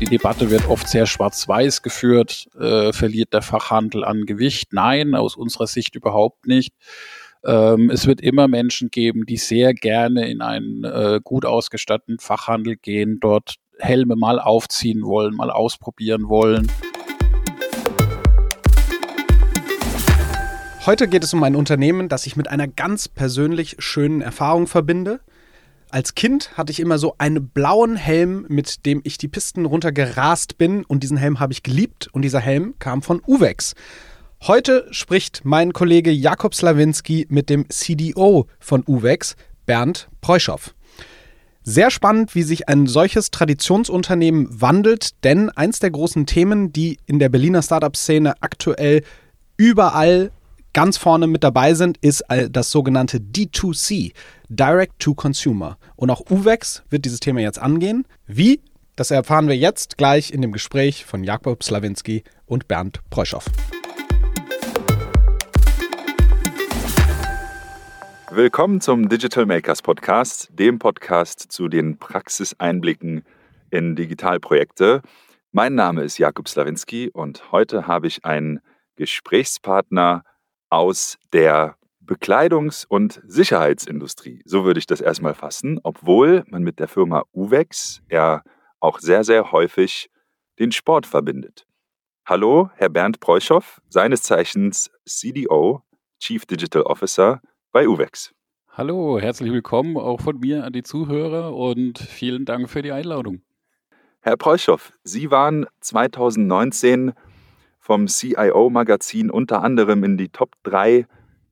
Die Debatte wird oft sehr schwarz-weiß geführt. Äh, verliert der Fachhandel an Gewicht? Nein, aus unserer Sicht überhaupt nicht. Ähm, es wird immer Menschen geben, die sehr gerne in einen äh, gut ausgestatteten Fachhandel gehen, dort Helme mal aufziehen wollen, mal ausprobieren wollen. Heute geht es um ein Unternehmen, das ich mit einer ganz persönlich schönen Erfahrung verbinde. Als Kind hatte ich immer so einen blauen Helm, mit dem ich die Pisten runtergerast bin und diesen Helm habe ich geliebt und dieser Helm kam von Uvex. Heute spricht mein Kollege Jakob Slawinski mit dem CDO von Uvex, Bernd Preuschow. Sehr spannend, wie sich ein solches Traditionsunternehmen wandelt, denn eins der großen Themen, die in der Berliner Startup-Szene aktuell überall ganz vorne mit dabei sind, ist das sogenannte D2C, Direct to Consumer. Und auch UVEX wird dieses Thema jetzt angehen. Wie? Das erfahren wir jetzt gleich in dem Gespräch von Jakob Slawinski und Bernd Preuschow. Willkommen zum Digital Makers Podcast, dem Podcast zu den Praxiseinblicken in Digitalprojekte. Mein Name ist Jakub Slawinski und heute habe ich einen Gesprächspartner aus der Bekleidungs- und Sicherheitsindustrie. So würde ich das erstmal fassen, obwohl man mit der Firma Uvex ja auch sehr, sehr häufig den Sport verbindet. Hallo, Herr Bernd Preuschow, seines Zeichens CDO, Chief Digital Officer bei Uvex. Hallo, herzlich willkommen auch von mir an die Zuhörer und vielen Dank für die Einladung. Herr Preuschow, Sie waren 2019 vom CIO-Magazin unter anderem in die Top 3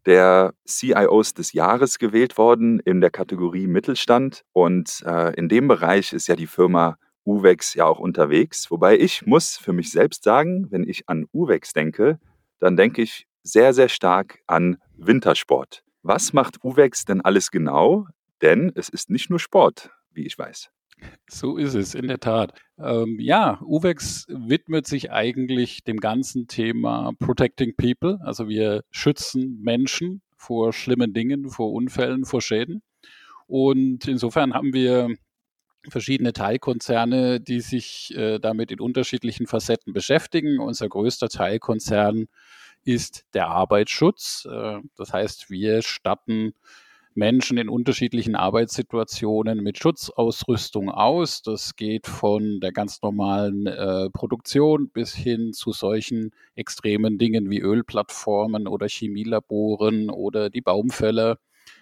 der CIOs des Jahres gewählt worden in der Kategorie Mittelstand. Und äh, in dem Bereich ist ja die Firma Uvex ja auch unterwegs. Wobei ich muss für mich selbst sagen, wenn ich an Uvex denke, dann denke ich sehr, sehr stark an Wintersport. Was macht Uvex denn alles genau? Denn es ist nicht nur Sport, wie ich weiß. So ist es, in der Tat. Ähm, ja, UVEX widmet sich eigentlich dem ganzen Thema Protecting People. Also wir schützen Menschen vor schlimmen Dingen, vor Unfällen, vor Schäden. Und insofern haben wir verschiedene Teilkonzerne, die sich äh, damit in unterschiedlichen Facetten beschäftigen. Unser größter Teilkonzern ist der Arbeitsschutz. Äh, das heißt, wir statten Menschen in unterschiedlichen Arbeitssituationen mit Schutzausrüstung aus. Das geht von der ganz normalen äh, Produktion bis hin zu solchen extremen Dingen wie Ölplattformen oder Chemielaboren oder die Baumfälle.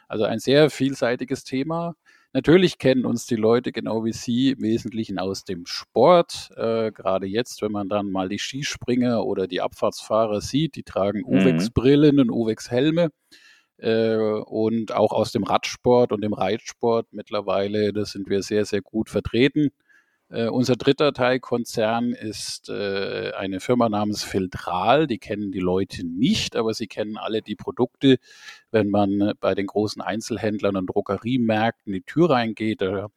Also ein sehr vielseitiges Thema. Natürlich kennen uns die Leute genau wie Sie im Wesentlichen aus dem Sport. Äh, gerade jetzt, wenn man dann mal die Skispringer oder die Abfahrtsfahrer sieht, die tragen mhm. Uwex-Brillen und Uwex-Helme äh, und auch aus dem Radsport und dem Reitsport mittlerweile, da sind wir sehr, sehr gut vertreten. Uh, unser dritter Teilkonzern ist uh, eine Firma namens Filtral. Die kennen die Leute nicht, aber sie kennen alle die Produkte. Wenn man bei den großen Einzelhändlern und Drogeriemärkten die Tür reingeht, da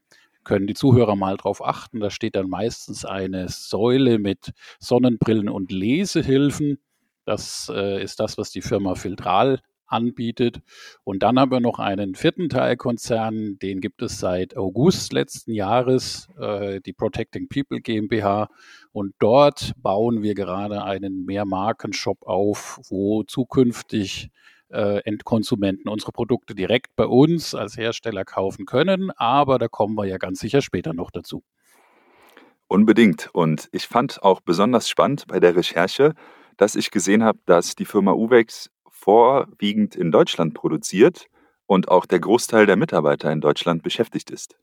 können die Zuhörer mal drauf achten. Da steht dann meistens eine Säule mit Sonnenbrillen und Lesehilfen. Das uh, ist das, was die Firma Filtral anbietet. Und dann haben wir noch einen vierten Teilkonzern, den gibt es seit August letzten Jahres, äh, die Protecting People GmbH. Und dort bauen wir gerade einen Mehrmarkenshop auf, wo zukünftig äh, Endkonsumenten unsere Produkte direkt bei uns als Hersteller kaufen können. Aber da kommen wir ja ganz sicher später noch dazu. Unbedingt. Und ich fand auch besonders spannend bei der Recherche, dass ich gesehen habe, dass die Firma Uvex vorwiegend in Deutschland produziert und auch der Großteil der Mitarbeiter in Deutschland beschäftigt ist.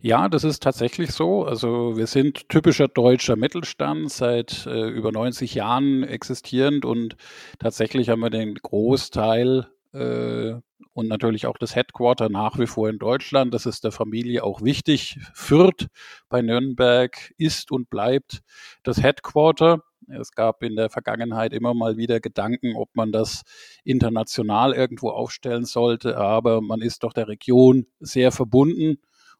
Ja, das ist tatsächlich so. Also wir sind typischer deutscher Mittelstand, seit äh, über 90 Jahren existierend und tatsächlich haben wir den Großteil äh, und natürlich auch das Headquarter nach wie vor in Deutschland. Das ist der Familie auch wichtig. Fürth bei Nürnberg ist und bleibt das Headquarter. Es gab in der Vergangenheit immer mal wieder Gedanken, ob man das international irgendwo aufstellen sollte, aber man ist doch der Region sehr verbunden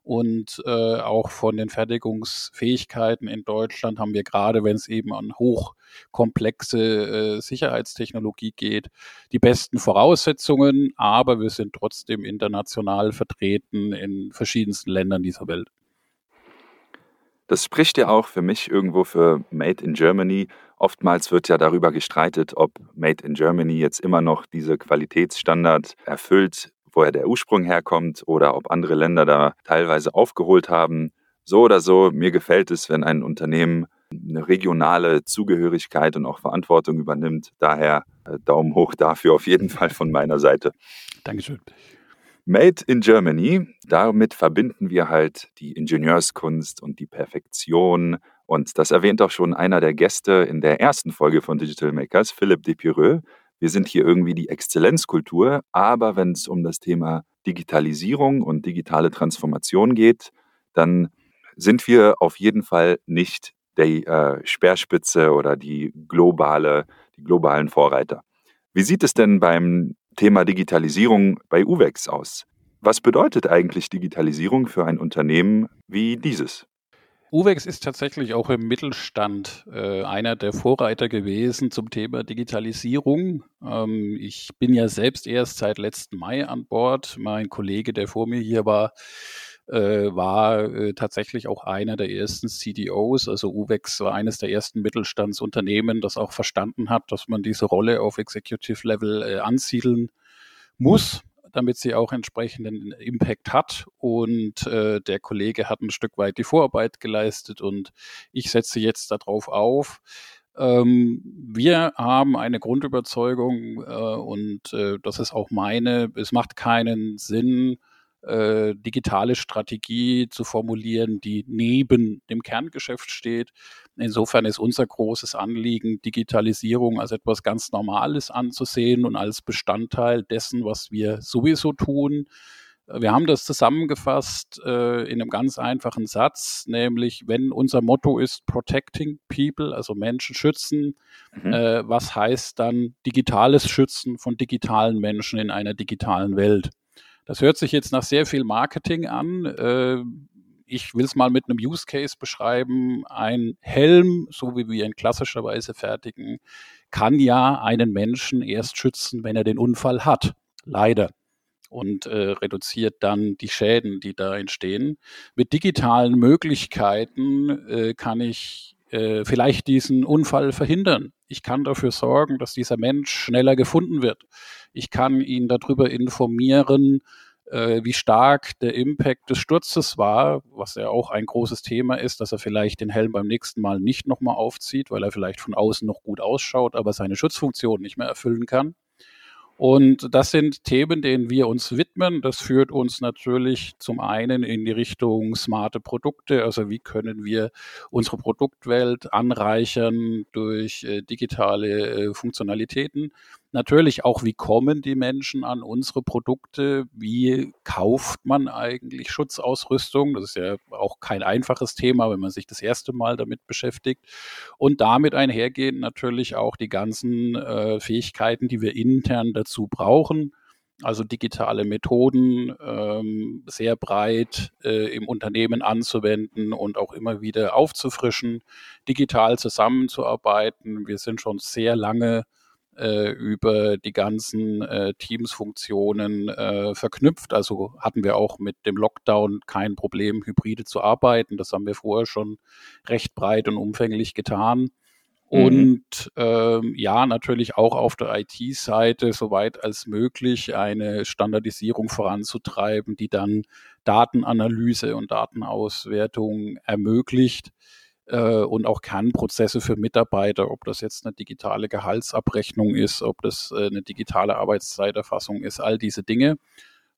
und äh, auch von den Fertigungsfähigkeiten in Deutschland haben wir gerade, wenn es eben an hochkomplexe äh, Sicherheitstechnologie geht, die besten Voraussetzungen, aber wir sind trotzdem international vertreten in verschiedensten Ländern dieser Welt. Das spricht ja auch für mich irgendwo für Made in Germany. Oftmals wird ja darüber gestreitet, ob Made in Germany jetzt immer noch diese Qualitätsstandard erfüllt, woher der Ursprung herkommt oder ob andere Länder da teilweise aufgeholt haben. So oder so, mir gefällt es, wenn ein Unternehmen eine regionale Zugehörigkeit und auch Verantwortung übernimmt. Daher äh, Daumen hoch dafür auf jeden Fall von meiner Seite. Dankeschön. Made in Germany, damit verbinden wir halt die Ingenieurskunst und die Perfektion. Und das erwähnt auch schon einer der Gäste in der ersten Folge von Digital Makers, Philipp Depireux. Wir sind hier irgendwie die Exzellenzkultur, aber wenn es um das Thema Digitalisierung und digitale Transformation geht, dann sind wir auf jeden Fall nicht der äh, Speerspitze oder die globale, die globalen Vorreiter. Wie sieht es denn beim Thema Digitalisierung bei UVEX aus? Was bedeutet eigentlich Digitalisierung für ein Unternehmen wie dieses? UVEX ist tatsächlich auch im Mittelstand äh, einer der Vorreiter gewesen zum Thema Digitalisierung. Ähm, ich bin ja selbst erst seit letzten Mai an Bord. Mein Kollege, der vor mir hier war, äh, war äh, tatsächlich auch einer der ersten CDOs. Also UVEX war eines der ersten Mittelstandsunternehmen, das auch verstanden hat, dass man diese Rolle auf Executive Level äh, ansiedeln muss damit sie auch entsprechenden Impact hat. Und äh, der Kollege hat ein Stück weit die Vorarbeit geleistet und ich setze jetzt darauf auf. Ähm, wir haben eine Grundüberzeugung äh, und äh, das ist auch meine. Es macht keinen Sinn, äh, digitale Strategie zu formulieren, die neben dem Kerngeschäft steht. Insofern ist unser großes Anliegen, Digitalisierung als etwas ganz Normales anzusehen und als Bestandteil dessen, was wir sowieso tun. Wir haben das zusammengefasst äh, in einem ganz einfachen Satz, nämlich wenn unser Motto ist Protecting People, also Menschen schützen, mhm. äh, was heißt dann digitales Schützen von digitalen Menschen in einer digitalen Welt? Das hört sich jetzt nach sehr viel Marketing an. Äh, ich will es mal mit einem Use Case beschreiben. Ein Helm, so wie wir ihn klassischerweise fertigen, kann ja einen Menschen erst schützen, wenn er den Unfall hat. Leider. Und äh, reduziert dann die Schäden, die da entstehen. Mit digitalen Möglichkeiten äh, kann ich äh, vielleicht diesen Unfall verhindern. Ich kann dafür sorgen, dass dieser Mensch schneller gefunden wird. Ich kann ihn darüber informieren, äh, wie stark der Impact des Sturzes war, was ja auch ein großes Thema ist, dass er vielleicht den Helm beim nächsten Mal nicht nochmal aufzieht, weil er vielleicht von außen noch gut ausschaut, aber seine Schutzfunktion nicht mehr erfüllen kann. Und das sind Themen, denen wir uns widmen. Das führt uns natürlich zum einen in die Richtung smarte Produkte. Also wie können wir unsere Produktwelt anreichern durch äh, digitale äh, Funktionalitäten. Natürlich auch, wie kommen die Menschen an unsere Produkte? Wie kauft man eigentlich Schutzausrüstung? Das ist ja auch kein einfaches Thema, wenn man sich das erste Mal damit beschäftigt. Und damit einhergehen natürlich auch die ganzen äh, Fähigkeiten, die wir intern dazu brauchen. Also digitale Methoden ähm, sehr breit äh, im Unternehmen anzuwenden und auch immer wieder aufzufrischen, digital zusammenzuarbeiten. Wir sind schon sehr lange äh, über die ganzen äh, Teams-Funktionen äh, verknüpft. Also hatten wir auch mit dem Lockdown kein Problem, hybride zu arbeiten. Das haben wir vorher schon recht breit und umfänglich getan. Mhm. Und ähm, ja, natürlich auch auf der IT-Seite soweit als möglich eine Standardisierung voranzutreiben, die dann Datenanalyse und Datenauswertung ermöglicht äh, und auch Kernprozesse für Mitarbeiter, ob das jetzt eine digitale Gehaltsabrechnung ist, ob das äh, eine digitale Arbeitszeiterfassung ist, all diese Dinge.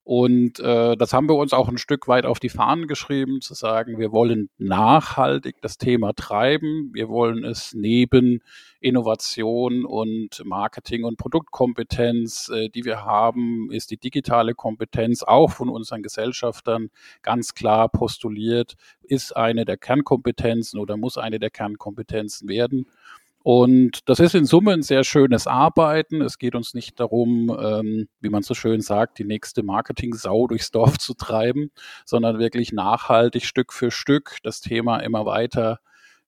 Und äh, das haben wir uns auch ein Stück weit auf die Fahnen geschrieben, zu sagen, wir wollen nachhaltig das Thema treiben. Wir wollen es neben Innovation und Marketing und Produktkompetenz, äh, die wir haben, ist die digitale Kompetenz auch von unseren Gesellschaftern ganz klar postuliert, ist eine der Kernkompetenzen oder muss eine der Kernkompetenzen werden. Und das ist in Summe ein sehr schönes Arbeiten. Es geht uns nicht darum, ähm, wie man so schön sagt, die nächste Marketing-Sau durchs Dorf zu treiben, sondern wirklich nachhaltig Stück für Stück das Thema immer weiter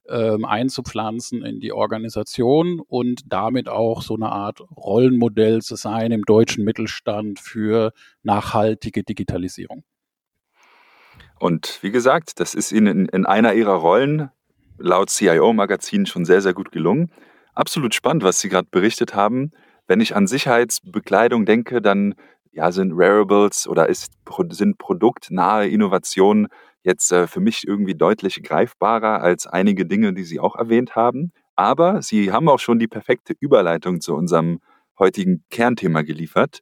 ähm, einzupflanzen in die Organisation und damit auch so eine Art Rollenmodell zu sein im deutschen Mittelstand für nachhaltige Digitalisierung. Und wie gesagt, das ist Ihnen in einer Ihrer Rollen laut CIO-Magazin schon sehr, sehr gut gelungen. Absolut spannend, was Sie gerade berichtet haben. Wenn ich an Sicherheitsbekleidung denke, dann ja, sind Wearables oder ist, sind produktnahe Innovationen jetzt äh, für mich irgendwie deutlich greifbarer als einige Dinge, die Sie auch erwähnt haben. Aber Sie haben auch schon die perfekte Überleitung zu unserem heutigen Kernthema geliefert.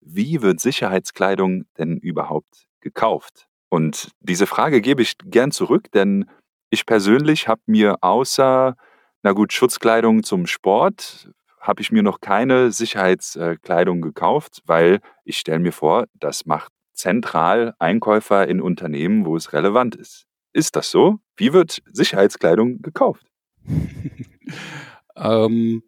Wie wird Sicherheitskleidung denn überhaupt gekauft? Und diese Frage gebe ich gern zurück, denn ich persönlich habe mir außer, na gut, Schutzkleidung zum Sport, habe ich mir noch keine Sicherheitskleidung gekauft, weil ich stelle mir vor, das macht zentral Einkäufer in Unternehmen, wo es relevant ist. Ist das so? Wie wird Sicherheitskleidung gekauft? ähm,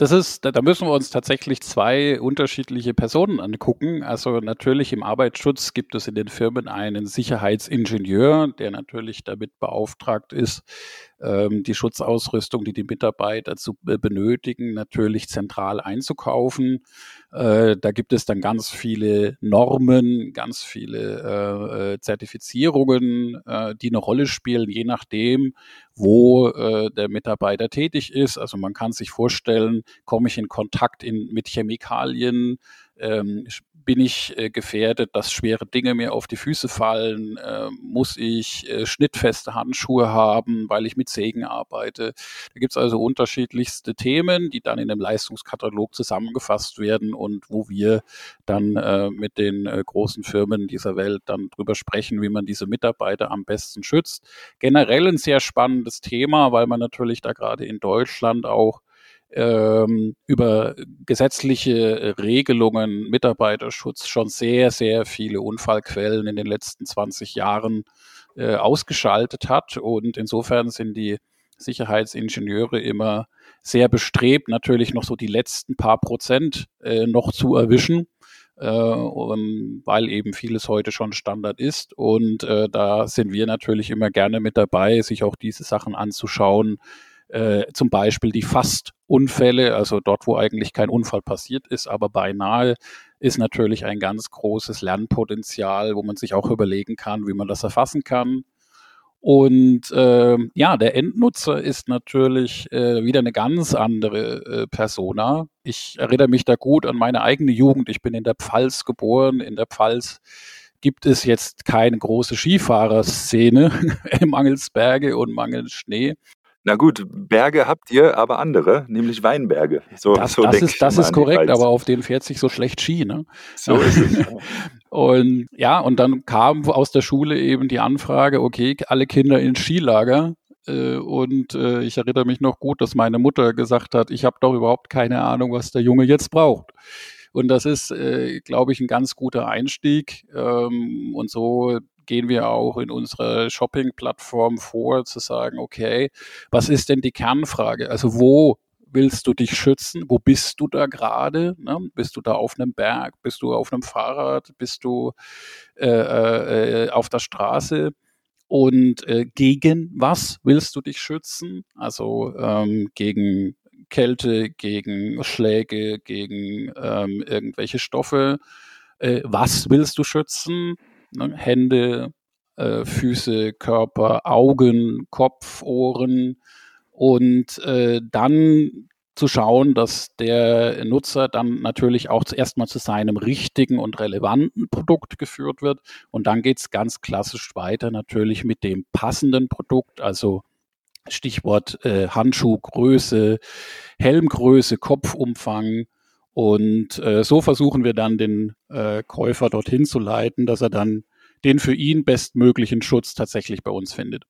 das ist, da müssen wir uns tatsächlich zwei unterschiedliche Personen angucken. Also natürlich im Arbeitsschutz gibt es in den Firmen einen Sicherheitsingenieur, der natürlich damit beauftragt ist, ähm, die Schutzausrüstung, die die Mitarbeiter zu benötigen, natürlich zentral einzukaufen. Äh, da gibt es dann ganz viele Normen, ganz viele äh, äh, Zertifizierungen, äh, die eine Rolle spielen, je nachdem, wo äh, der Mitarbeiter tätig ist. Also man kann sich vorstellen, komme ich in Kontakt in, mit Chemikalien, ähm, bin ich äh, gefährdet, dass schwere Dinge mir auf die Füße fallen? Äh, muss ich äh, schnittfeste Handschuhe haben, weil ich mit Sägen arbeite? Da gibt es also unterschiedlichste Themen, die dann in einem Leistungskatalog zusammengefasst werden und wo wir dann äh, mit den äh, großen Firmen dieser Welt dann drüber sprechen, wie man diese Mitarbeiter am besten schützt. Generell ein sehr spannendes Thema, weil man natürlich da gerade in Deutschland auch ähm, über gesetzliche Regelungen, Mitarbeiterschutz schon sehr, sehr viele Unfallquellen in den letzten 20 Jahren äh, ausgeschaltet hat. Und insofern sind die Sicherheitsingenieure immer sehr bestrebt, natürlich noch so die letzten paar Prozent äh, noch zu erwischen. Äh, weil eben vieles heute schon Standard ist. Und äh, da sind wir natürlich immer gerne mit dabei, sich auch diese Sachen anzuschauen, äh, zum Beispiel die Fastunfälle, also dort, wo eigentlich kein Unfall passiert ist, aber beinahe ist natürlich ein ganz großes Lernpotenzial, wo man sich auch überlegen kann, wie man das erfassen kann. Und äh, ja, der Endnutzer ist natürlich äh, wieder eine ganz andere äh, Persona. Ich erinnere mich da gut an meine eigene Jugend. Ich bin in der Pfalz geboren. In der Pfalz gibt es jetzt keine große Skifahrerszene mangels Berge und mangels Schnee. Na gut, Berge habt ihr, aber andere, nämlich Weinberge. So, das, so das ist, das ist korrekt, aber auf denen fährt sich so schlecht Ski. Ne? So ist es. und ja, und dann kam aus der Schule eben die Anfrage, okay, alle Kinder ins Skilager. Äh, und äh, ich erinnere mich noch gut, dass meine Mutter gesagt hat, ich habe doch überhaupt keine Ahnung, was der Junge jetzt braucht. Und das ist, äh, glaube ich, ein ganz guter Einstieg. Ähm, und so gehen wir auch in unserer Shopping-Plattform vor, zu sagen, okay, was ist denn die Kernfrage? Also wo willst du dich schützen? Wo bist du da gerade? Ne? Bist du da auf einem Berg? Bist du auf einem Fahrrad? Bist du äh, äh, auf der Straße? Und äh, gegen was willst du dich schützen? Also ähm, gegen Kälte, gegen Schläge, gegen ähm, irgendwelche Stoffe. Äh, was willst du schützen? Ne? Hände, äh, Füße, Körper, Augen, Kopf, Ohren und äh, dann zu schauen, dass der Nutzer dann natürlich auch zuerst mal zu seinem richtigen und relevanten Produkt geführt wird. Und dann geht es ganz klassisch weiter natürlich mit dem passenden Produkt, also Stichwort äh, Handschuhgröße, Helmgröße, Kopfumfang, und äh, so versuchen wir dann den äh, Käufer dorthin zu leiten, dass er dann den für ihn bestmöglichen Schutz tatsächlich bei uns findet.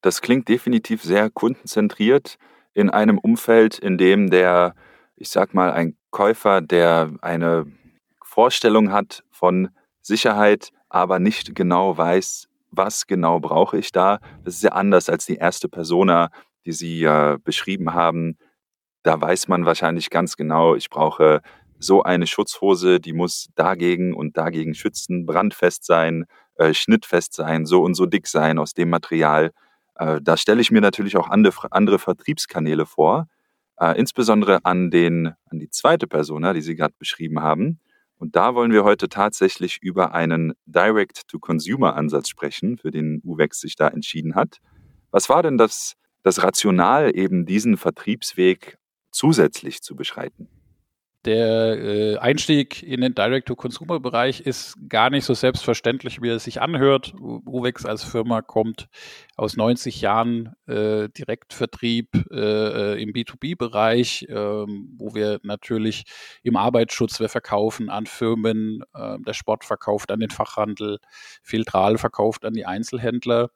Das klingt definitiv sehr kundenzentriert in einem Umfeld, in dem der, ich sag mal, ein Käufer, der eine Vorstellung hat von Sicherheit, aber nicht genau weiß, was genau brauche ich da. Das ist ja anders als die erste Persona, die Sie äh, beschrieben haben, da weiß man wahrscheinlich ganz genau, ich brauche so eine Schutzhose, die muss dagegen und dagegen schützen, brandfest sein, äh, schnittfest sein, so und so dick sein aus dem Material. Äh, da stelle ich mir natürlich auch andere, andere Vertriebskanäle vor, äh, insbesondere an, den, an die zweite Persona, die Sie gerade beschrieben haben. Und da wollen wir heute tatsächlich über einen Direct-to-Consumer-Ansatz sprechen, für den UVEX sich da entschieden hat. Was war denn das, das Rational, eben diesen Vertriebsweg zusätzlich zu beschreiten? der äh, Einstieg in den Direct-to-Consumer-Bereich ist gar nicht so selbstverständlich, wie er sich anhört. Uvex als Firma kommt aus 90 Jahren äh, Direktvertrieb äh, im B2B-Bereich, ähm, wo wir natürlich im Arbeitsschutz, wir verkaufen an Firmen, äh, der Sport verkauft an den Fachhandel, Filtral verkauft an die Einzelhändler.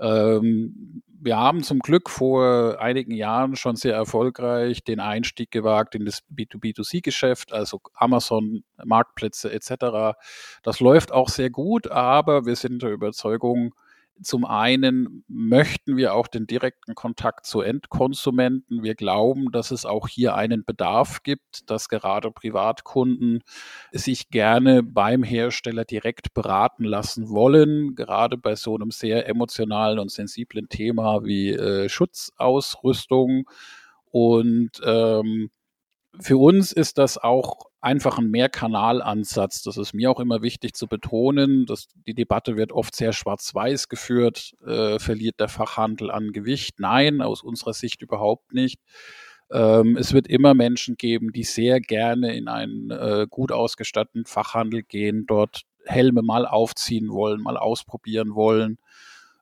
Ähm, wir haben zum Glück vor einigen Jahren schon sehr erfolgreich den Einstieg gewagt in das B2B2C-Geschäft, also Amazon, Marktplätze etc. Das läuft auch sehr gut, aber wir sind der Überzeugung, zum einen möchten wir auch den direkten Kontakt zu Endkonsumenten. Wir glauben, dass es auch hier einen Bedarf gibt, dass gerade Privatkunden sich gerne beim Hersteller direkt beraten lassen wollen, gerade bei so einem sehr emotionalen und sensiblen Thema wie äh, Schutzausrüstung. Und ähm, für uns ist das auch einfach ein Mehrkanalansatz. Das ist mir auch immer wichtig zu betonen. Dass die Debatte wird oft sehr schwarz-weiß geführt. Äh, verliert der Fachhandel an Gewicht? Nein, aus unserer Sicht überhaupt nicht. Ähm, es wird immer Menschen geben, die sehr gerne in einen äh, gut ausgestatteten Fachhandel gehen, dort Helme mal aufziehen wollen, mal ausprobieren wollen.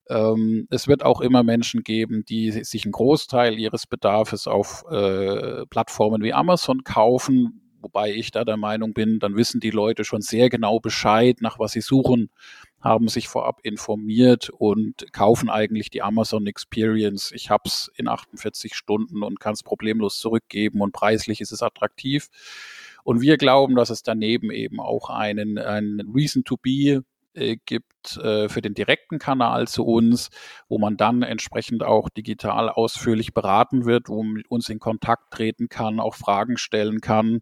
Ähm, es wird auch immer Menschen geben, die sich einen Großteil ihres Bedarfs auf äh, Plattformen wie Amazon kaufen, wobei ich da der Meinung bin, dann wissen die Leute schon sehr genau Bescheid, nach was sie suchen, haben sich vorab informiert und kaufen eigentlich die Amazon Experience. Ich habe es in 48 Stunden und kann es problemlos zurückgeben und preislich ist es attraktiv. Und wir glauben, dass es daneben eben auch einen, einen Reason to be äh, gibt äh, für den direkten Kanal zu uns, wo man dann entsprechend auch digital ausführlich beraten wird, wo man mit uns in Kontakt treten kann, auch Fragen stellen kann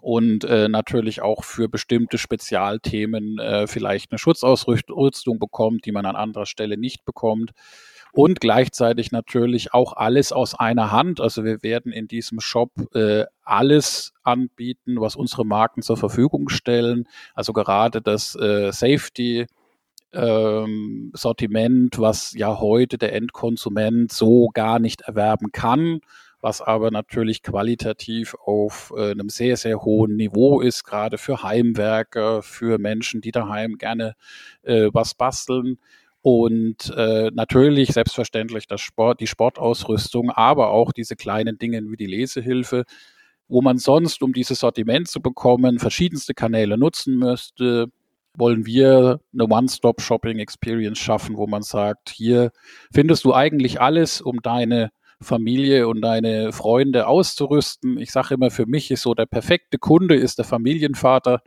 und äh, natürlich auch für bestimmte Spezialthemen vielleicht eine Schutzausrüstung bekommt, die man an anderer Stelle nicht bekommt. Und gleichzeitig natürlich auch alles aus einer Hand. Also wir werden in diesem Shop äh, alles anbieten, was unsere Marken zur Verfügung stellen. Also gerade das äh, Safety ähm, Sortiment, was ja heute der Endkonsument so gar nicht erwerben kann, was aber natürlich qualitativ auf äh, einem sehr, sehr hohen Niveau ist, gerade für Heimwerker, für Menschen, die daheim gerne äh, was basteln. Und äh, natürlich selbstverständlich das Sport, die Sportausrüstung, aber auch diese kleinen Dinge wie die Lesehilfe, wo man sonst, um dieses Sortiment zu bekommen, verschiedenste Kanäle nutzen müsste, wollen wir eine One-Stop-Shopping-Experience schaffen, wo man sagt, hier findest du eigentlich alles, um deine Familie und deine Freunde auszurüsten. Ich sage immer, für mich ist so der perfekte Kunde ist der Familienvater,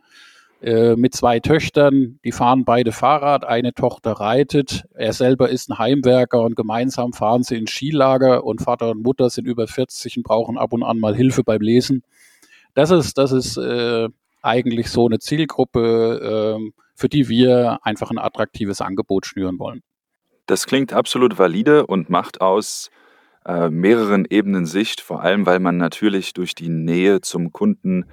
äh, mit zwei Töchtern, die fahren beide Fahrrad, eine Tochter reitet, er selber ist ein Heimwerker und gemeinsam fahren sie ins Skilager und Vater und Mutter sind über 40 und brauchen ab und an mal Hilfe beim Lesen. Das ist, das ist äh, eigentlich so eine Zielgruppe, äh, für die wir einfach ein attraktives Angebot schnüren wollen. Das klingt absolut valide und macht aus äh, mehreren Ebenen Sicht, vor allem weil man natürlich durch die Nähe zum Kunden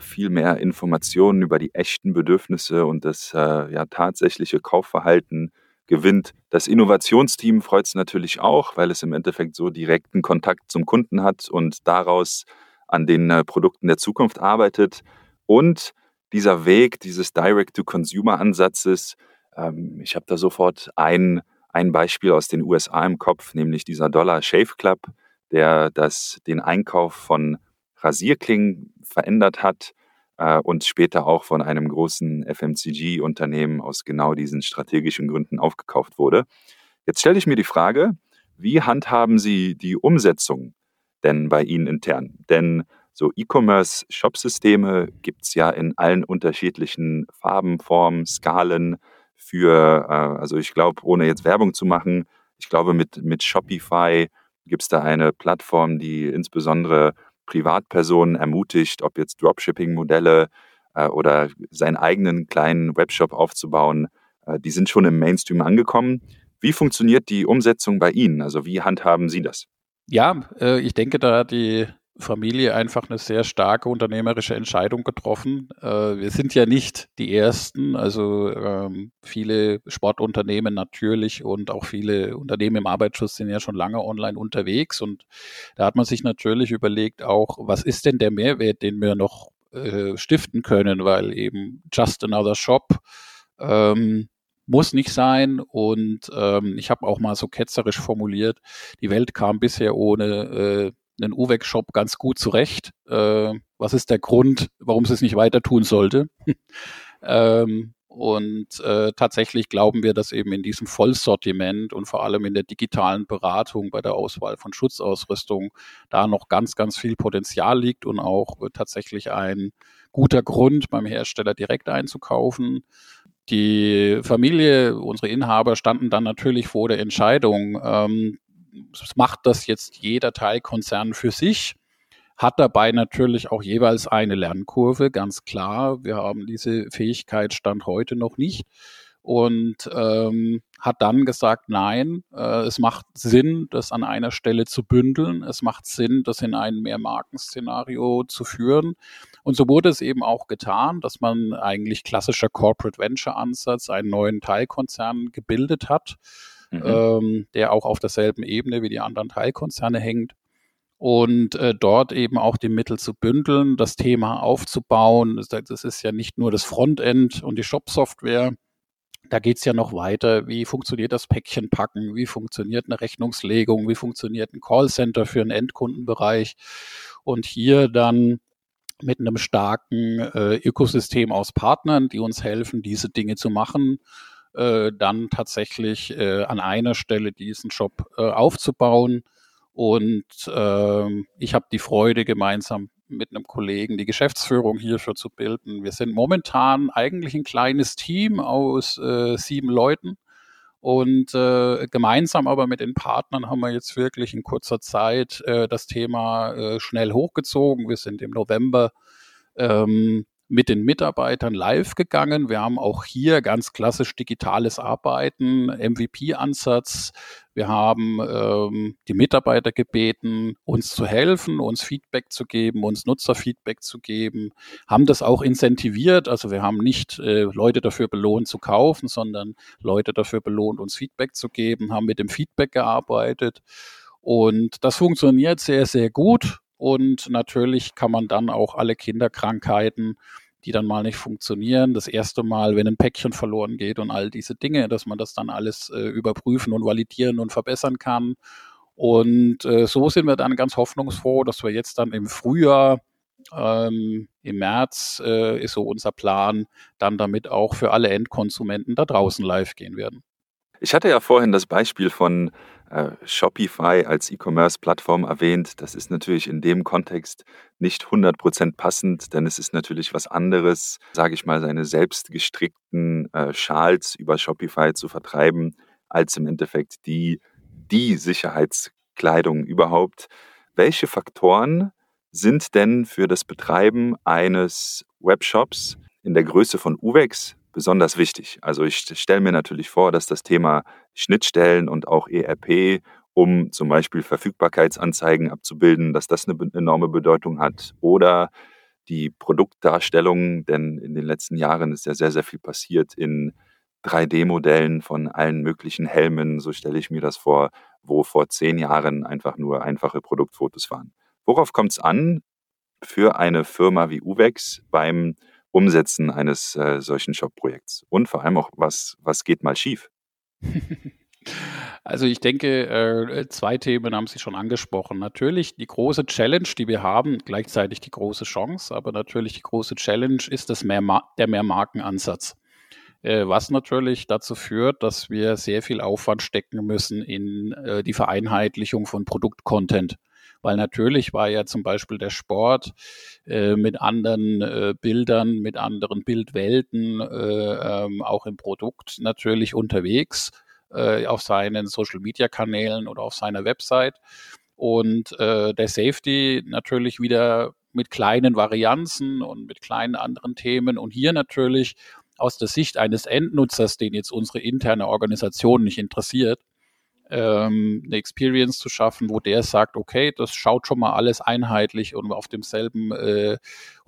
viel mehr Informationen über die echten Bedürfnisse und das äh, ja, tatsächliche Kaufverhalten gewinnt. Das Innovationsteam freut es natürlich auch, weil es im Endeffekt so direkten Kontakt zum Kunden hat und daraus an den äh, Produkten der Zukunft arbeitet. Und dieser Weg dieses Direct-to-Consumer-Ansatzes, ähm, ich habe da sofort ein, ein Beispiel aus den USA im Kopf, nämlich dieser Dollar Shave Club, der das, den Einkauf von Rasierklingen verändert hat äh, und später auch von einem großen FMCG-Unternehmen aus genau diesen strategischen Gründen aufgekauft wurde. Jetzt stelle ich mir die Frage, wie handhaben Sie die Umsetzung denn bei Ihnen intern? Denn so E-Commerce-Shop-Systeme gibt es ja in allen unterschiedlichen Farben, Formen, Skalen für, äh, also ich glaube, ohne jetzt Werbung zu machen, ich glaube, mit, mit Shopify gibt es da eine Plattform, die insbesondere Privatpersonen ermutigt, ob jetzt Dropshipping-Modelle äh, oder seinen eigenen kleinen Webshop aufzubauen, äh, die sind schon im Mainstream angekommen. Wie funktioniert die Umsetzung bei Ihnen? Also wie handhaben Sie das? Ja, äh, ich denke, da die Familie einfach eine sehr starke unternehmerische Entscheidung getroffen. Äh, wir sind ja nicht die Ersten, also ähm, viele Sportunternehmen natürlich und auch viele Unternehmen im Arbeitsschutz sind ja schon lange online unterwegs und da hat man sich natürlich überlegt auch, was ist denn der Mehrwert, den wir noch äh, stiften können, weil eben just another shop ähm, muss nicht sein. Und ähm, ich habe auch mal so ketzerisch formuliert, die Welt kam bisher ohne äh, einen UVEC-Shop ganz gut zurecht. Äh, was ist der Grund, warum sie es nicht weiter tun sollte? ähm, und äh, tatsächlich glauben wir, dass eben in diesem Vollsortiment und vor allem in der digitalen Beratung bei der Auswahl von Schutzausrüstung da noch ganz, ganz viel Potenzial liegt und auch äh, tatsächlich ein guter Grund beim Hersteller direkt einzukaufen. Die Familie, unsere Inhaber standen dann natürlich vor der Entscheidung, ähm, macht das jetzt jeder Teilkonzern für sich, hat dabei natürlich auch jeweils eine Lernkurve, ganz klar. Wir haben diese Fähigkeit Stand heute noch nicht und ähm, hat dann gesagt, nein, äh, es macht Sinn, das an einer Stelle zu bündeln. Es macht Sinn, das in ein Mehrmarkenszenario zu führen. Und so wurde es eben auch getan, dass man eigentlich klassischer Corporate Venture Ansatz einen neuen Teilkonzern gebildet hat, mhm. ähm, der auch auf derselben Ebene wie die anderen Teilkonzerne hängt und äh, dort eben auch die Mittel zu bündeln, das Thema aufzubauen. Das, das ist ja nicht nur das Frontend und die Shop-Software, da geht es ja noch weiter. Wie funktioniert das Päckchenpacken? Wie funktioniert eine Rechnungslegung? Wie funktioniert ein Callcenter für einen Endkundenbereich? Und hier dann mit einem starken äh, Ökosystem aus Partnern, die uns helfen, diese Dinge zu machen, äh, dann tatsächlich äh, an einer Stelle diesen Shop äh, aufzubauen. Und ähm, ich habe die Freude, gemeinsam mit einem Kollegen die Geschäftsführung hierfür zu bilden. Wir sind momentan eigentlich ein kleines Team aus äh, sieben Leuten. Und äh, gemeinsam aber mit den Partnern haben wir jetzt wirklich in kurzer Zeit äh, das Thema äh, schnell hochgezogen. Wir sind im November ähm, mit den Mitarbeitern live gegangen. Wir haben auch hier ganz klassisch digitales Arbeiten, MVP-Ansatz. Wir haben ähm, die Mitarbeiter gebeten, uns zu helfen, uns Feedback zu geben, uns Nutzerfeedback zu geben, haben das auch incentiviert. Also wir haben nicht äh, Leute dafür belohnt zu kaufen, sondern Leute dafür belohnt, uns Feedback zu geben, haben mit dem Feedback gearbeitet. Und das funktioniert sehr, sehr gut. Und natürlich kann man dann auch alle Kinderkrankheiten, die dann mal nicht funktionieren, das erste Mal, wenn ein Päckchen verloren geht und all diese Dinge, dass man das dann alles äh, überprüfen und validieren und verbessern kann. Und äh, so sind wir dann ganz hoffnungsfroh, dass wir jetzt dann im Frühjahr, ähm, im März äh, ist so unser Plan, dann damit auch für alle Endkonsumenten da draußen live gehen werden. Ich hatte ja vorhin das Beispiel von äh, Shopify als E-Commerce-Plattform erwähnt. Das ist natürlich in dem Kontext nicht 100% passend, denn es ist natürlich was anderes, sage ich mal, seine selbst gestrickten äh, Schals über Shopify zu vertreiben, als im Endeffekt die, die Sicherheitskleidung überhaupt. Welche Faktoren sind denn für das Betreiben eines Webshops in der Größe von UVEX besonders wichtig. Also ich stelle mir natürlich vor, dass das Thema Schnittstellen und auch ERP, um zum Beispiel Verfügbarkeitsanzeigen abzubilden, dass das eine enorme Bedeutung hat. Oder die Produktdarstellung, denn in den letzten Jahren ist ja sehr, sehr viel passiert in 3D-Modellen von allen möglichen Helmen, so stelle ich mir das vor, wo vor zehn Jahren einfach nur einfache Produktfotos waren. Worauf kommt es an für eine Firma wie Uvex beim Umsetzen eines äh, solchen Shop-Projekts? Und vor allem auch, was, was geht mal schief? Also ich denke, äh, zwei Themen haben Sie schon angesprochen. Natürlich die große Challenge, die wir haben, gleichzeitig die große Chance, aber natürlich die große Challenge ist das mehr der Mehrmarkenansatz. Äh, was natürlich dazu führt, dass wir sehr viel Aufwand stecken müssen in äh, die Vereinheitlichung von Produktcontent weil natürlich war ja zum Beispiel der Sport äh, mit anderen äh, Bildern, mit anderen Bildwelten, äh, ähm, auch im Produkt natürlich unterwegs äh, auf seinen Social-Media-Kanälen oder auf seiner Website. Und äh, der Safety natürlich wieder mit kleinen Varianzen und mit kleinen anderen Themen. Und hier natürlich aus der Sicht eines Endnutzers, den jetzt unsere interne Organisation nicht interessiert, ähm, eine Experience zu schaffen, wo der sagt, okay, das schaut schon mal alles einheitlich und auf demselben äh,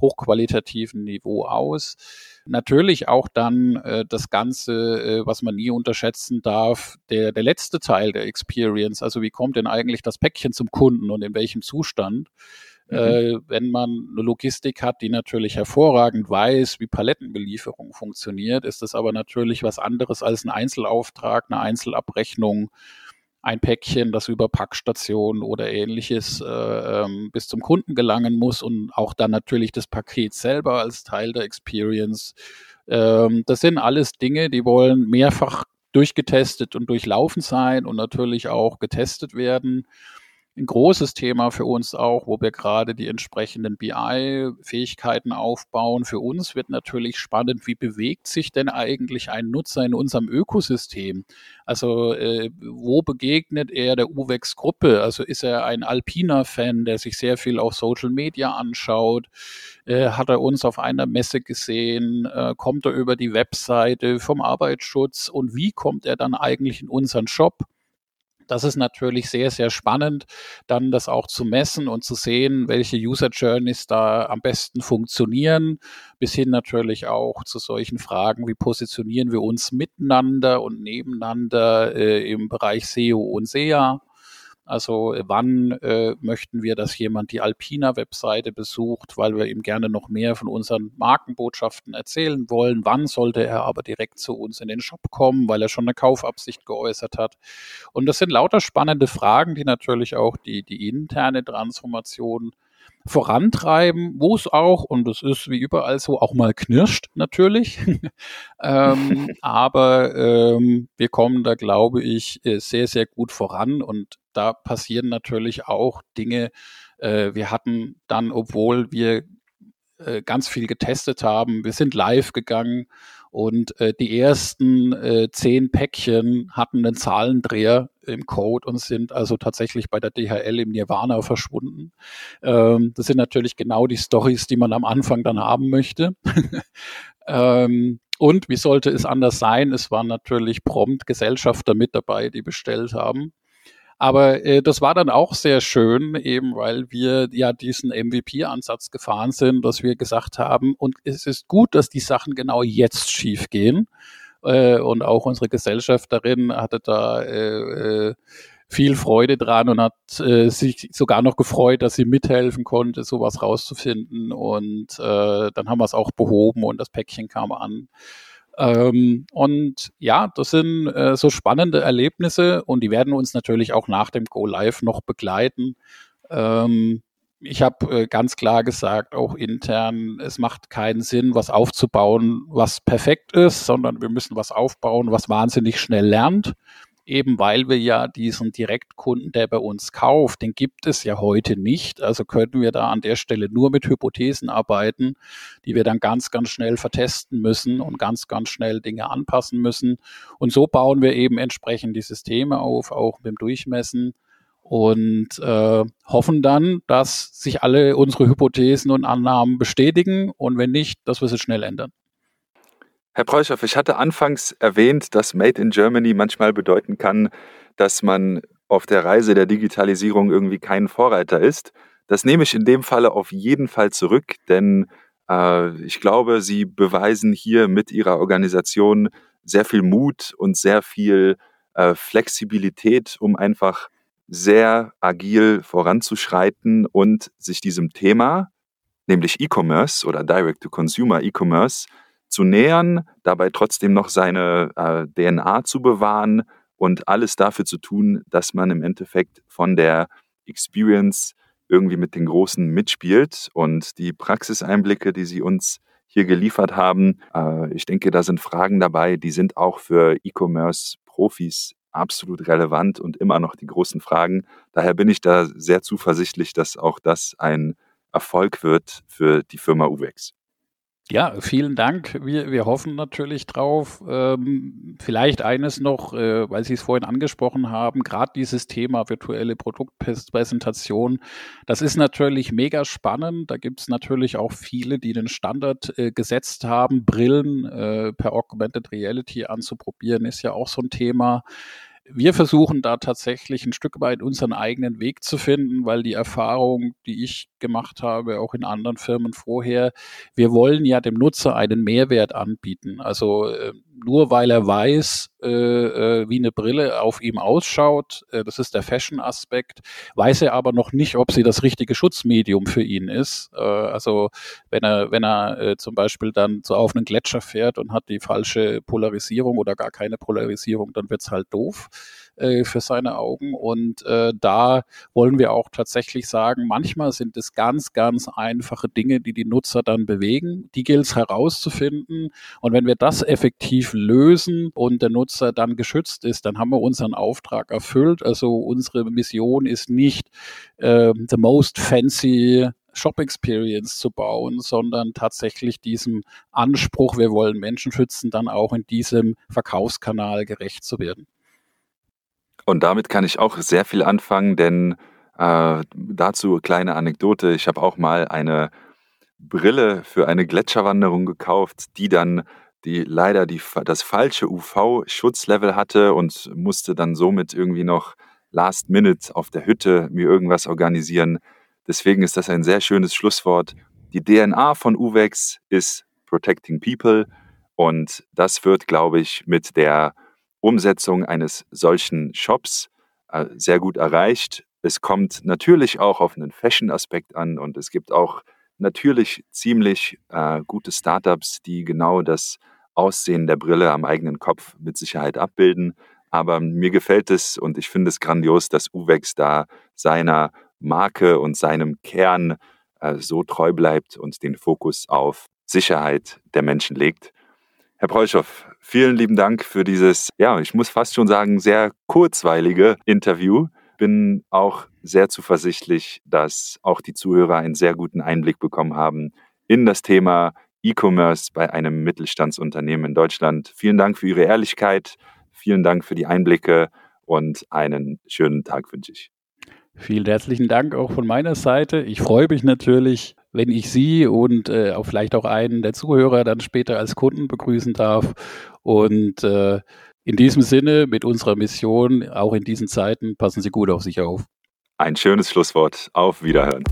hochqualitativen Niveau aus. Natürlich auch dann äh, das Ganze, äh, was man nie unterschätzen darf, der, der letzte Teil der Experience. Also wie kommt denn eigentlich das Päckchen zum Kunden und in welchem Zustand? Mhm. Äh, wenn man eine Logistik hat, die natürlich hervorragend weiß, wie Palettenbelieferung funktioniert, ist das aber natürlich was anderes als ein Einzelauftrag, eine Einzelabrechnung ein Päckchen, das über Packstationen oder ähnliches äh, ähm, bis zum Kunden gelangen muss und auch dann natürlich das Paket selber als Teil der Experience. Ähm, das sind alles Dinge, die wollen mehrfach durchgetestet und durchlaufen sein und natürlich auch getestet werden ein großes Thema für uns auch, wo wir gerade die entsprechenden BI-Fähigkeiten aufbauen. Für uns wird natürlich spannend, wie bewegt sich denn eigentlich ein Nutzer in unserem Ökosystem? Also äh, wo begegnet er der UVEX-Gruppe? Also ist er ein Alpina-Fan, der sich sehr viel auf Social Media anschaut? Äh, hat er uns auf einer Messe gesehen? Äh, kommt er über die Webseite vom Arbeitsschutz? Und wie kommt er dann eigentlich in unseren Shop? Das ist natürlich sehr, sehr spannend, dann das auch zu messen und zu sehen, welche User Journeys da am besten funktionieren, bis hin natürlich auch zu solchen Fragen, wie positionieren wir uns miteinander und nebeneinander äh, im Bereich SEO und SEA. Also äh, wann äh, möchten wir, dass jemand die Alpina-Webseite besucht, weil wir ihm gerne noch mehr von unseren Markenbotschaften erzählen wollen. Wann sollte er aber direkt zu uns in den Shop kommen, weil er schon eine Kaufabsicht geäußert hat. Und das sind lauter spannende Fragen, die natürlich auch die, die interne Transformation vorantreiben, wo es auch, und das ist wie überall so, auch mal knirscht natürlich. ähm, aber ähm, wir kommen da, glaube ich, äh, sehr, sehr gut voran und da passieren natürlich auch Dinge. Äh, wir hatten dann, obwohl wir äh, ganz viel getestet haben, wir sind live gegangen und äh, die ersten äh, zehn Päckchen hatten einen Zahlendreher im Code und sind also tatsächlich bei der DHL im Nirvana verschwunden. Ähm, das sind natürlich genau die Stories, die man am Anfang dann haben möchte. ähm, und wie sollte es anders sein? Es waren natürlich prompt Gesellschafter mit dabei, die bestellt haben. Aber äh, das war dann auch sehr schön, eben weil wir ja diesen MVP-Ansatz gefahren sind, dass wir gesagt haben, und es ist gut, dass die Sachen genau jetzt schief gehen. Äh, und auch unsere Gesellschafterin hatte da äh, äh, viel Freude dran und hat sich sogar noch gefreut, dass sie mithelfen konnte, sowas rauszufinden. Und dann haben wir es auch behoben und das Päckchen kam an. Ähm, und ja, das sind äh, so spannende Erlebnisse und die werden uns natürlich auch nach dem Go Live noch begleiten. Ähm, ich habe äh, ganz klar gesagt, auch intern, es macht keinen Sinn, was aufzubauen, was perfekt ist, sondern wir müssen was aufbauen, was wahnsinnig schnell lernt eben weil wir ja diesen Direktkunden, der bei uns kauft, den gibt es ja heute nicht. Also könnten wir da an der Stelle nur mit Hypothesen arbeiten, die wir dann ganz, ganz schnell vertesten müssen und ganz, ganz schnell Dinge anpassen müssen. Und so bauen wir eben entsprechend die Systeme auf, auch mit dem Durchmessen und äh, hoffen dann, dass sich alle unsere Hypothesen und Annahmen bestätigen und wenn nicht, dass wir sie schnell ändern. Herr Preuschow, ich hatte anfangs erwähnt, dass Made in Germany manchmal bedeuten kann, dass man auf der Reise der Digitalisierung irgendwie kein Vorreiter ist. Das nehme ich in dem Falle auf jeden Fall zurück, denn äh, ich glaube, Sie beweisen hier mit Ihrer Organisation sehr viel Mut und sehr viel äh, Flexibilität, um einfach sehr agil voranzuschreiten und sich diesem Thema, nämlich E-Commerce oder Direct-to-Consumer E-Commerce, zu nähern, dabei trotzdem noch seine äh, DNA zu bewahren und alles dafür zu tun, dass man im Endeffekt von der Experience irgendwie mit den Großen mitspielt. Und die Praxiseinblicke, die Sie uns hier geliefert haben, äh, ich denke, da sind Fragen dabei, die sind auch für E-Commerce-Profis absolut relevant und immer noch die großen Fragen. Daher bin ich da sehr zuversichtlich, dass auch das ein Erfolg wird für die Firma UVEX. Ja, vielen Dank. Wir, wir hoffen natürlich drauf. Ähm, vielleicht eines noch, äh, weil Sie es vorhin angesprochen haben, gerade dieses Thema virtuelle Produktpräsentation, das ist natürlich mega spannend. Da gibt es natürlich auch viele, die den Standard äh, gesetzt haben. Brillen äh, per Augmented Reality anzuprobieren, ist ja auch so ein Thema. Wir versuchen da tatsächlich ein Stück weit unseren eigenen Weg zu finden, weil die Erfahrung, die ich gemacht habe, auch in anderen Firmen vorher, wir wollen ja dem Nutzer einen Mehrwert anbieten. Also äh, nur weil er weiß, äh, äh, wie eine Brille auf ihm ausschaut, äh, das ist der Fashion-Aspekt, weiß er aber noch nicht, ob sie das richtige Schutzmedium für ihn ist. Äh, also wenn er, wenn er äh, zum Beispiel dann so auf einen Gletscher fährt und hat die falsche Polarisierung oder gar keine Polarisierung, dann wird's halt doof äh, für seine Augen. Und äh, da wollen wir auch tatsächlich sagen, manchmal sind es ganz, ganz einfache Dinge, die die Nutzer dann bewegen. Die gilt es herauszufinden. Und wenn wir das effektiv lösen und der Nutzer dann geschützt ist, dann haben wir unseren Auftrag erfüllt. Also unsere Mission ist nicht äh, the most fancy Shop Experience zu bauen, sondern tatsächlich diesem Anspruch, wir wollen Menschen schützen, dann auch in diesem Verkaufskanal gerecht zu werden. Und damit kann ich auch sehr viel anfangen, denn äh, dazu kleine Anekdote. Ich habe auch mal eine Brille für eine Gletscherwanderung gekauft, die dann die leider die, das falsche UV-Schutzlevel hatte und musste dann somit irgendwie noch last minute auf der Hütte mir irgendwas organisieren. Deswegen ist das ein sehr schönes Schlusswort. Die DNA von UVEX ist Protecting People und das wird, glaube ich, mit der Umsetzung eines solchen Shops äh, sehr gut erreicht. Es kommt natürlich auch auf einen Fashion-Aspekt an und es gibt auch natürlich ziemlich äh, gute Startups, die genau das Aussehen der Brille am eigenen Kopf mit Sicherheit abbilden. Aber mir gefällt es und ich finde es grandios, dass Uwex da seiner Marke und seinem Kern äh, so treu bleibt und den Fokus auf Sicherheit der Menschen legt. Herr Preuschow, vielen lieben Dank für dieses, ja, ich muss fast schon sagen, sehr kurzweilige Interview. Bin auch sehr zuversichtlich, dass auch die Zuhörer einen sehr guten Einblick bekommen haben in das Thema E-Commerce bei einem Mittelstandsunternehmen in Deutschland. Vielen Dank für Ihre Ehrlichkeit, vielen Dank für die Einblicke und einen schönen Tag wünsche ich. Vielen herzlichen Dank auch von meiner Seite. Ich freue mich natürlich, wenn ich Sie und äh, auch vielleicht auch einen der Zuhörer dann später als Kunden begrüßen darf. Und äh, in diesem Sinne, mit unserer Mission, auch in diesen Zeiten, passen Sie gut auf sich auf. Ein schönes Schlusswort. Auf Wiederhören.